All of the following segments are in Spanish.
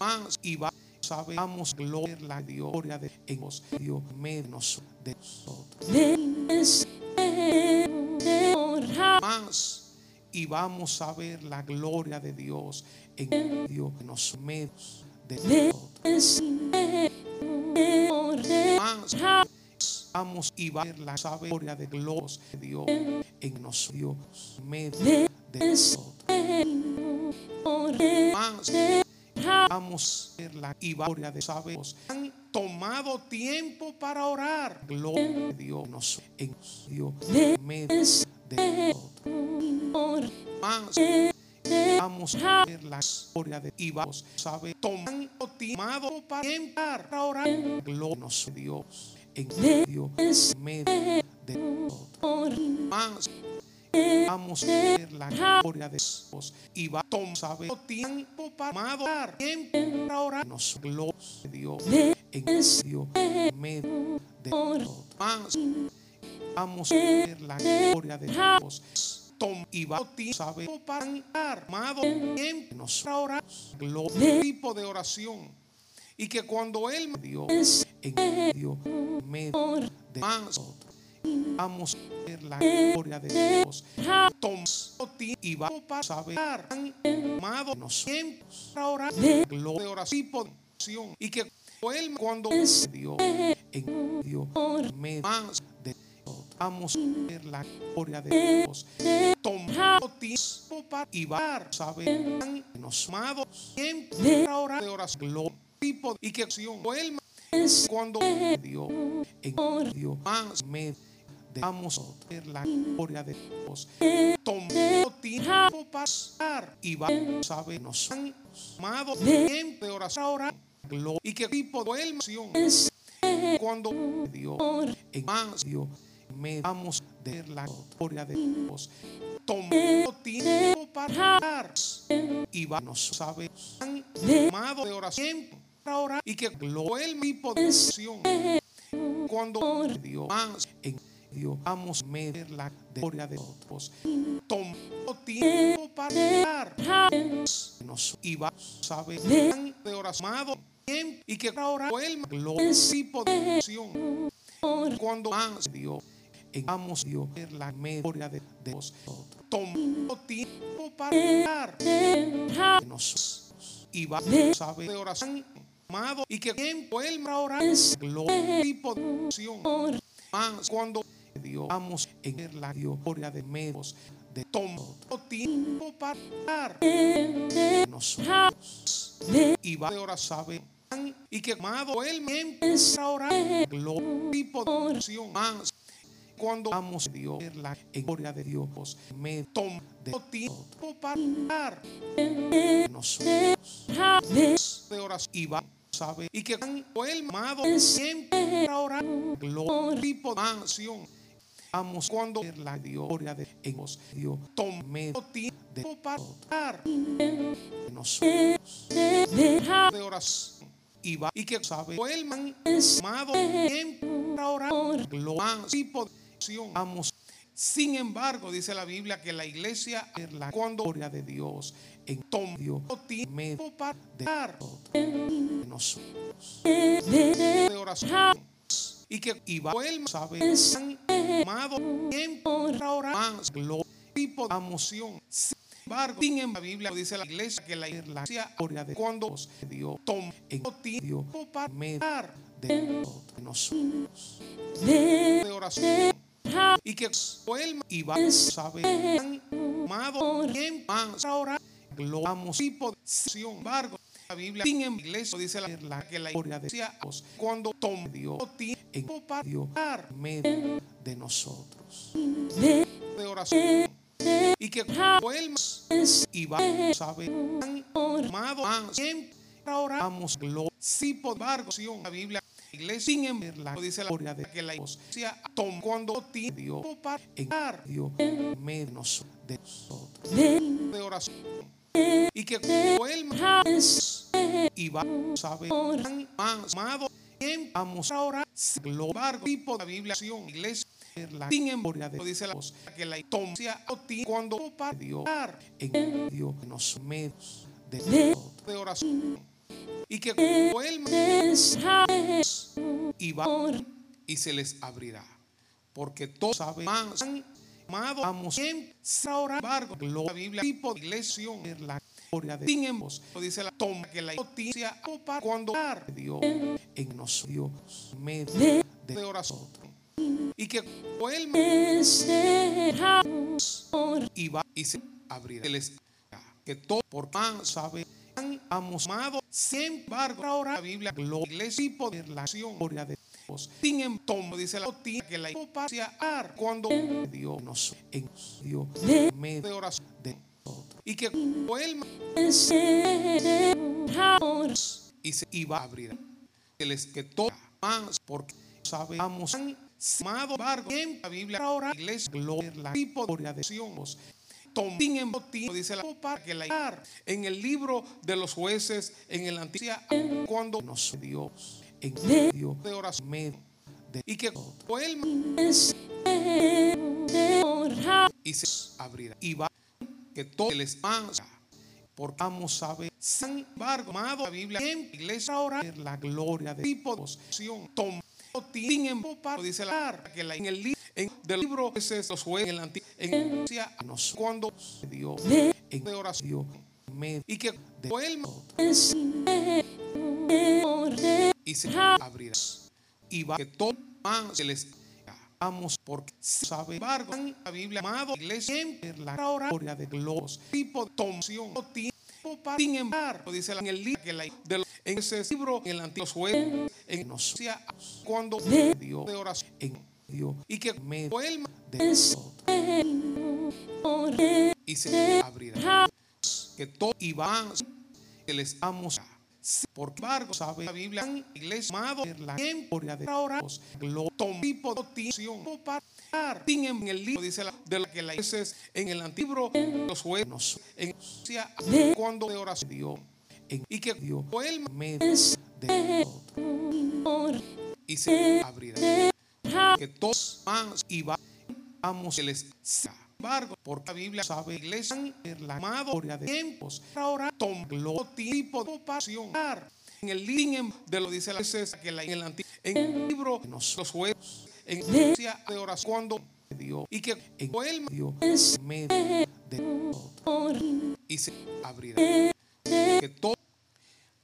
más y va sabemos gloria la gloria de en Dios menos de nosotros. Más y vamos a ver la gloria de Dios en medio de los medios de nosotros. Más vamos y va a ver la gloria de Dios Dios en nosotros medio de nosotros más vamos a ver la gloria de sabemos han tomado tiempo para orar. Gloria de Dios en Dios medio de nosotros. Más vamos a ver la gloria de y vamos a ver tomando tiempo para orar gloria de Dios en medio medio de nosotros. Más Vamos a ver la gloria de Dios y va a ver tiempo para adorar, tiempo para orar. Nos gloria de Dios en medio, medio de nosotros. Más vamos a ver la gloria de Dios. Tom y va a saber para orar, amado tiempo nos orar. Gloria, tipo de oración. Y que cuando Él me dio en medio, medio de nosotros Vamos a ver la gloria de Dios. Tomamos y vamos a saber, amado, nos tiempos para orar, gloria oración y que Él cuando Dios en Dios más de Vamos a ver la gloria de Dios. Tomamos tiempo para y a saber, nos amados, tiempo para orar de oración, tipo y que acción Él cuando Dios en Dios más medio A ver la gloria de Dios. Tomó tiempo pasar y vamos a ver nos han amado tiempo de oración y que tipo de oración cuando Dios en más Dios me vamos a ver la gloria de Dios. Tomó tiempo para pasar y vamos a ver amado de oración para orar y que gloria el tipo de oración cuando Dios más en Dios, vamos a ver la gloria de otros. Tomó tiempo para nos iba a ver de oración y que ahora vuelva gloria de. Cuando más Dios vamos a ver la gloria de Dios. Tomó tiempo para nos iba a ver de oración. Amado, y que tiempo él ahora gloria oración. Más cuando Dios. Vamos en la gloria de medios de todo tiempo para nosotros. Y va ahora saber y que amado él me empieza a orar gloria y oración más cuando vamos a Dios la gloria de Dios me toma de tiempo para nosotros de oración y va sabe y que él amado siempre orar gloria y oración Vamos cuando la gloria de Dios Dios tome tiempo para orar. Nosotros. De oración. Y va y que sabe el man amado tiempo para orar. Gloria y posición vamos. Sin embargo, dice la Biblia que la iglesia es la gloria de Dios en Dios tiempo para orar. Nosotros. De oración. Y que iba el sabe amado tiempo ahora más gloria tipo de emoción. Sin embargo en la Biblia dice la iglesia que la iglesia gloria de cuando Dios toma en tiempo para mediar de nosotros de oración. Y que él iba a saber amado tiempo más ahora gloria tipo de embargo la Biblia sin iglesia dice la, que la gloria de Dios cuando toma Dios tiempo para Dios medio de nosotros. De oración. Y que él y va a saber amado más tiempo oramos gloria. Si por embargo la Biblia iglesia sin la dice la gloria de que la iglesia toma cuando tiene Dios para en Dios medio de nosotros. De oración y que él más y va a saber más amado vamos ahora global tipo de Biblia iglesia la sin memoria de dice la voz que la toncia cuando para Dios en Dios en los medios de, oración. Y que cuando él y va y se les abrirá. Porque todos saben más amado amo siempre ahora embargo la Biblia tipo de iglesia la gloria de Dios. Dice la toma que la noticia cuando Dios en nosotros medio de y y se abrirá que todo por más sabe hemos amado siempre embargo ahora la Biblia la iglesia y poder la gloria de Dios sin embargo dice la noticia que la ar cuando Dios nos en Dios medio de oración de nosotros. Y que él y se iba a abrir que les que todo más porque sabemos amado embargo en la Biblia ahora iglesia gloria la gloria de Dios. Sin embargo, dice la para que la en el libro de los jueces en el antiguo cuando nos Dios en medio de oración de, y que él y se abrirá y va que todo el espacio porque vamos a ver sin embargo amado la Biblia en iglesia ahora la gloria de Dios sin embargo dice la que la en el libro del libro ese los jueces en el antiguo en nosotros cuando Dios en de oración y que vuelva y se abrirá. Y va que todo más se les vamos porque sabe embargo la Biblia amado iglesia siempre la gloria de los tipo de tomación tiempo para sin embargo dice en el libro que la de en ese libro en el antiguo juez en nosotros cuando Dios de oración en Dios y que me vuelva de nosotros y se abrirá. que todo y va que les amos por embargo sabe la Biblia en iglesia amado la gloria de orados lo tipo de tiempo para en el libro dice la, de la que la es en el antiguo los juegos en cuando de oración Dios y que Dios vuelva de nosotros y se abrirá. Que todos más y vamos les embargo porque la Biblia sabe iglesia el amado gloria de tiempos ahora tomó tipo de pasión en el línea de lo dice la veces que la, en el antiguo en el libro de los juegos en iglesia de oración cuando Dios y que en él Dios medio de nosotros y se abrirá. Que todo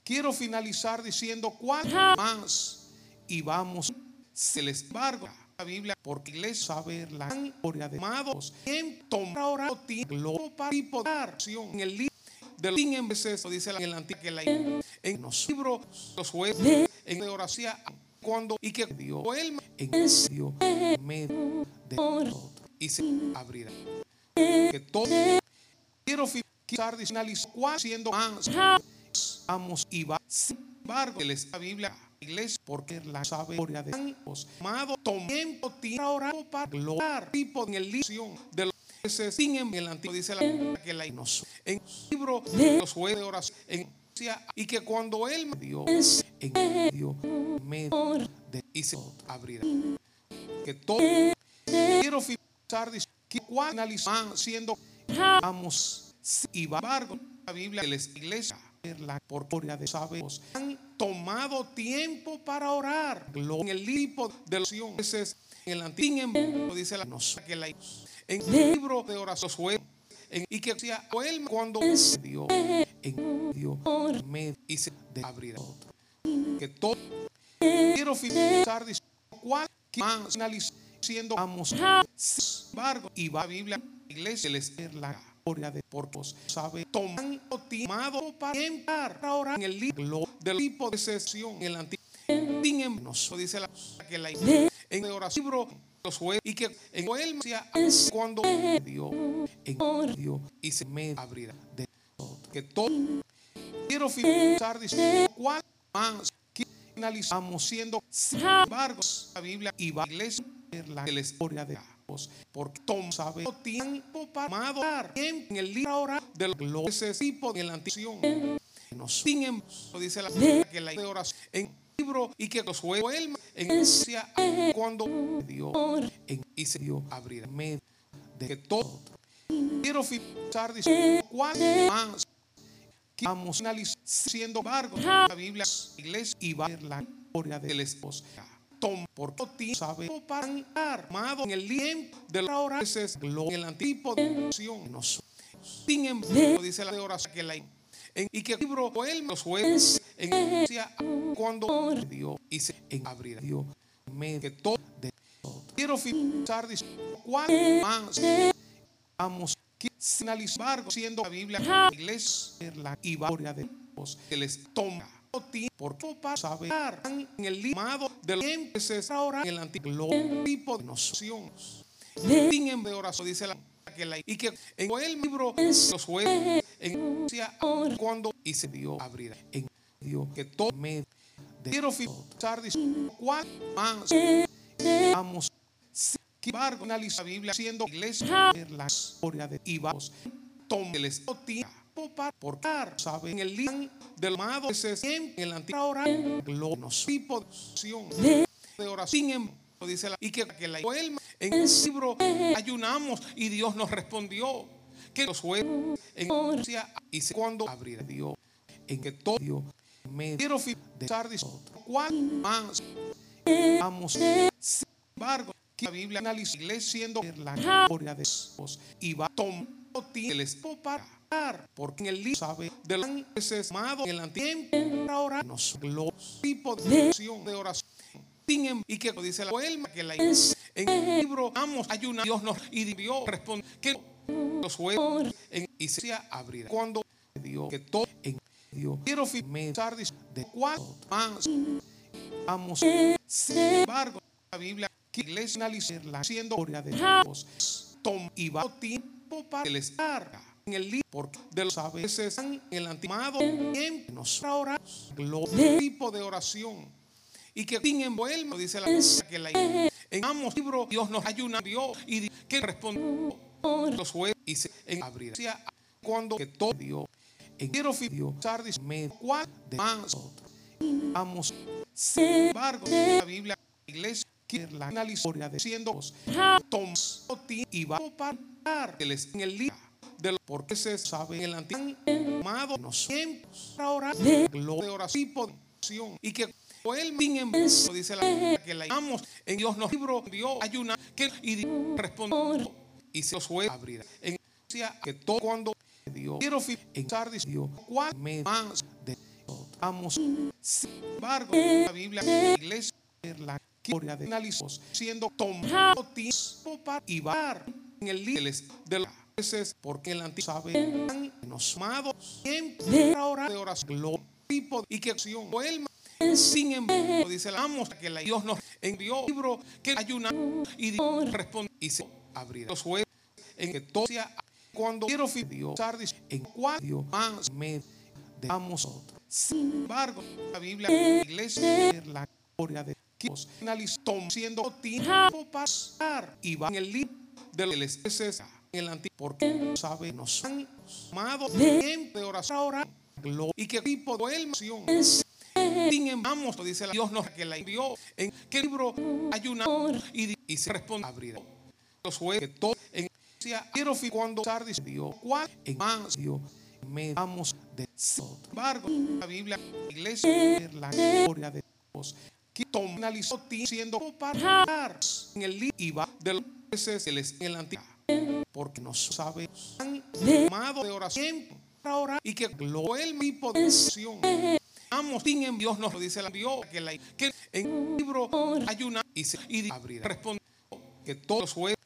quiero finalizar diciendo cuánto más y vamos se les embargo la Biblia porque les saber la gloria de amados en tomar ahora tiempo para poder en el libro de los en veces dice en el antiguo la en los libros los jueces en la oración cuando y que Dios él en medio medio de nosotros y se abrirá. Que todo quiero finalizar diciendo siendo más vamos y va sin embargo la Biblia iglesia porque la sabiduría de Dios amado tiempo tiene orado para gloriar tipo en el libro de los jueces en el antiguo dice la que la inoso en el libro de los jueces de oración en y que cuando él me dio en medio medio de y se abrirá. Que todo quiero finalizar que cuál analizar siendo vamos y embargo la Biblia de la iglesia la gloria de sabemos tomado tiempo para orar. En el libro de oraciones en el antiguo dice la que la en el libro de oración y que decía cuando dio en y se de abrir que todo quiero finalizar diciendo cuál más analizando vamos embargo y va a Biblia iglesia les la de porcos sabe tomando timado para entrar ahora en el libro del tipo de sesión en el antiguo. Nos dice la que la en el libro los jueces y que en él cuando Dios en Dios y se me abrirá de que todo quiero finalizar diciendo cuál más que siendo sin embargo la Biblia y va a iglesia la historia de porque Tom sabe tiempo para amar en el libro ahora de los tipo en la antiguo nos dice la que la oración en el libro y que los juegos en cuando Dios en y se dio abrir medio de que todo quiero finalizar diciendo cuál más que vamos a analizar siendo embargo la Biblia, iglesia y va a ver la gloria del esposo. Tom, por ti sabe para armado en el tiempo de la oración en el antiguo de nosotros. Sin embargo, dice la de oración que la en, y que el libro él los jueces en cuando Dios y se en abrir Dios que todo de quiero fijar cuál más vamos sin analizar siendo la Biblia la iglesia la gloria de Dios que les toma porque para saber en el limado del tiempo se ahora en el antiguo tipo de nociones. Sin de oración dice la que la, y que en el libro los jueces en cuando y se dio abrir en Dios que todo me quiero fijar cuál más vamos sin embargo analiza la Biblia siendo iglesia la historia de Ibas tome el tiempo para portar sabe en el libro del amado ese en el antiguo oración los tipo de oración sin embargo dice la, y que, que la en el libro ayunamos y Dios nos respondió que los jueces en y cuando abrirá Dios en que todo Dios me quiero de cuál más vamos sin embargo que la Biblia analiza la iglesia siendo la gloria de Dios y va tomando el esposo para porque en el libro sabe de los veces amado en el antiguo ahora nos los tipos de oración de oración. Y que dice la poema que la en el libro vamos ayunar Dios nos y Dios responde que los jueces en, y se abrirá cuando Dios que todo en Dios quiero firmar de cuál más vamos sin embargo la Biblia que iglesia analizar la siendo gloria de Dios tom y va tiempo para el estar en el libro porque de los a veces en el antimado tiempo. Nos ahora los tipo de oración. Y que sin envuelve dice la que la en ambos libros Dios nos ayuna Dios y que respondió los jueces y se en abrir cuando que todo Dios en quiero Dios sardis me cuál de más vamos sin embargo la Biblia la iglesia que la historia de siendo tomos y va a parar en el libro de lo porque se sabe en el antiguo amado nos tiempos ahora de oración y que él dice la que la llamamos en Dios nos libró Dios ayuna que y Dios respondió y se los fue a abrir. En que todo cuando Dios quiero Sardis Dios cuál me más de vamos sin embargo la Biblia la iglesia la gloria de analizos siendo tomado tiempo para ibar en el libro de los veces porque el antiguo sabe nos amado siempre ahora de oración tipo y que acción él sin embargo, dice la amos que la Dios nos envió libro que ayuna y Dios responde y se abrirá. Los jueces en que todo sea cuando quiero Dios en Dios más me damos otro. Sin embargo, la Biblia, la iglesia, la gloria de Dios, analizó siendo tiempo pasar y va en el libro de los el antiguo porque sabe nos han amado de oración y que tipo de oración sin embargo, dice Dios nos que la envió. ¿En qué libro hay una y, y se responde abrir? Los jueces que todo en quiero cuando dice Dios, ¿cuál en más Dios? Me damos de Sin embargo, la Biblia, la iglesia, la gloria de Dios, que analizó siendo para en el libro y va de los jueces en el antiguo, porque no sabe han amado de oración para orar y que lo el mi oración. Amos, en Dios nos dice la Dios que, la, que en el libro hay una y, se, y abrirá. Responde que todos jueces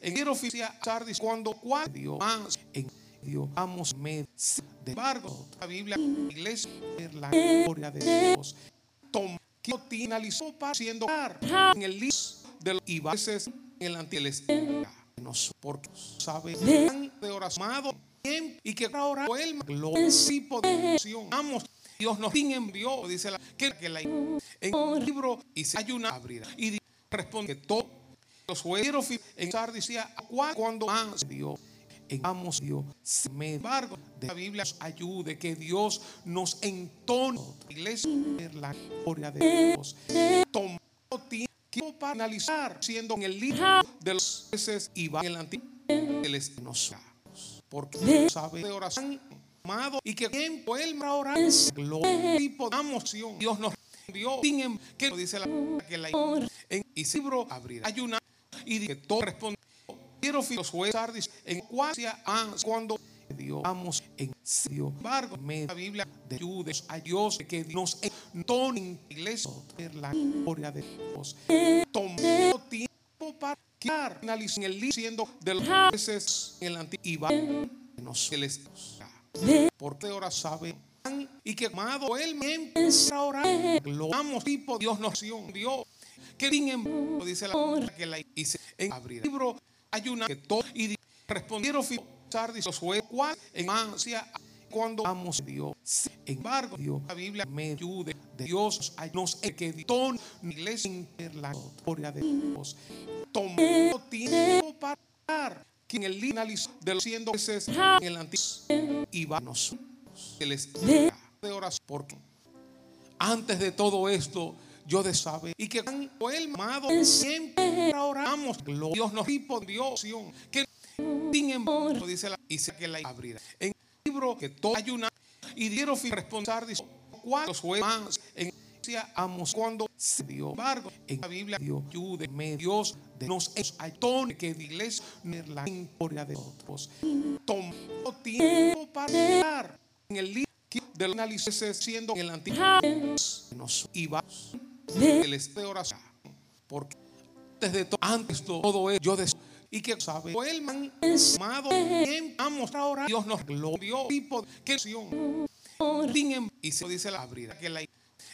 en el oficial Sardis cuando cuál Dios más en Dios amos me de embargo la Biblia la iglesia la gloria de Dios. Tom que analizó para siendo en el libro de los y en el nos porque sabe de oración y que ahora el tipo de oración amos Dios nos envió, dice la que, que la en el libro y se ayuna abrirá. Y responde que todos los jueces en Sar decía cuando más Dios en amos Dios. Sin embargo, de la Biblia nos ayude que Dios nos entone. Iglesia la gloria de Dios. Tomó tiempo para analizar, siendo en el libro de los jueces y va en el antiguo, el nos porque sabe de oración amado y que tiempo él para orar gloria y podamos Dios nos dio em- que dice la que la en libro abrirá. Hay una y que todo responde quiero los jueces en cuasia cuando Dios. Vamos en Dios embargo la Biblia de Judas a Dios que nos entona en iglesia. La gloria de Dios. Tomó tiempo para quedar en el siendo de los jueces en el antiguo y va nos les porque ahora sabe y que amado él me empieza a orar lo amo tipo Dios nos dio Dios que bien dice la que la hice. En abrir libro hay una que todo y respondieron los jueces en cuando vamos a Dios. Sin embargo, Dios, la Biblia me ayude de Dios nos que editó la iglesia la gloria de Dios. Tomó tiempo para dar que en el libro de los ciento veces en el antiguo y va nosotros que les de oración porque antes de todo esto yo de saber y que cuando el amado siempre oramos Dios nos respondió que sin embargo dice la dice que la abrirá. En el libro que todo hay una y dieron responsar dice fue más en amos cuando se dio embargo en la Biblia Dios ayúdeme Dios de nos aytone que iglesia la gloria de otros tomó tiempo para dar en el libro del análisis siendo en el antiguo nos iba el este de oración. Porque antes de todo antes de todo yo deseo y que sabe el man amado vamos a orar Dios nos glorió tipo que y se dice la abrida que la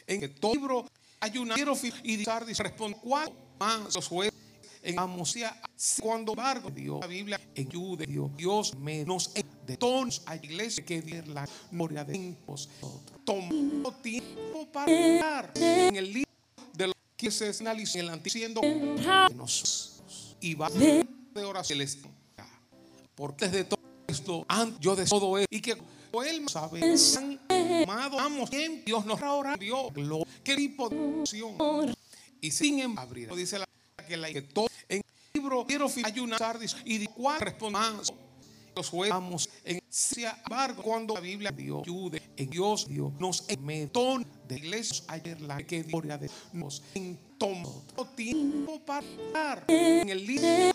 en que todo libro hay una y dice responde cuatro más los jueces en Amosía cuando embargo Dios la Biblia en Dios Dios me nos de todos a iglesia que diera la gloria de tiempos. Tomó tiempo para dar en el libro de los que se analizan en el antiguo siendo nosotros y va de oración. Porque desde todo esto antes yo de todo esto y que él sabe amado amos Dios nos Dios gloria qué tipo de oración. Y sin embargo dice la que la que todo en el libro quiero hay una y de cuál respondamos los juegos en ese embargo cuando la Biblia Dios ayude en Dios Dios nos metón de iglesias ayer la que gloria de nos en tomó tiempo para en el libro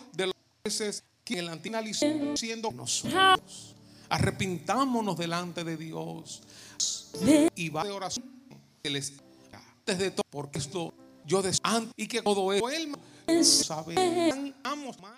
de jueces que el antiguo siendo nosotros. Arrepintámonos delante de Dios. Y va de oración que les desde todo porque esto yo deseo y que todo él sabe amos más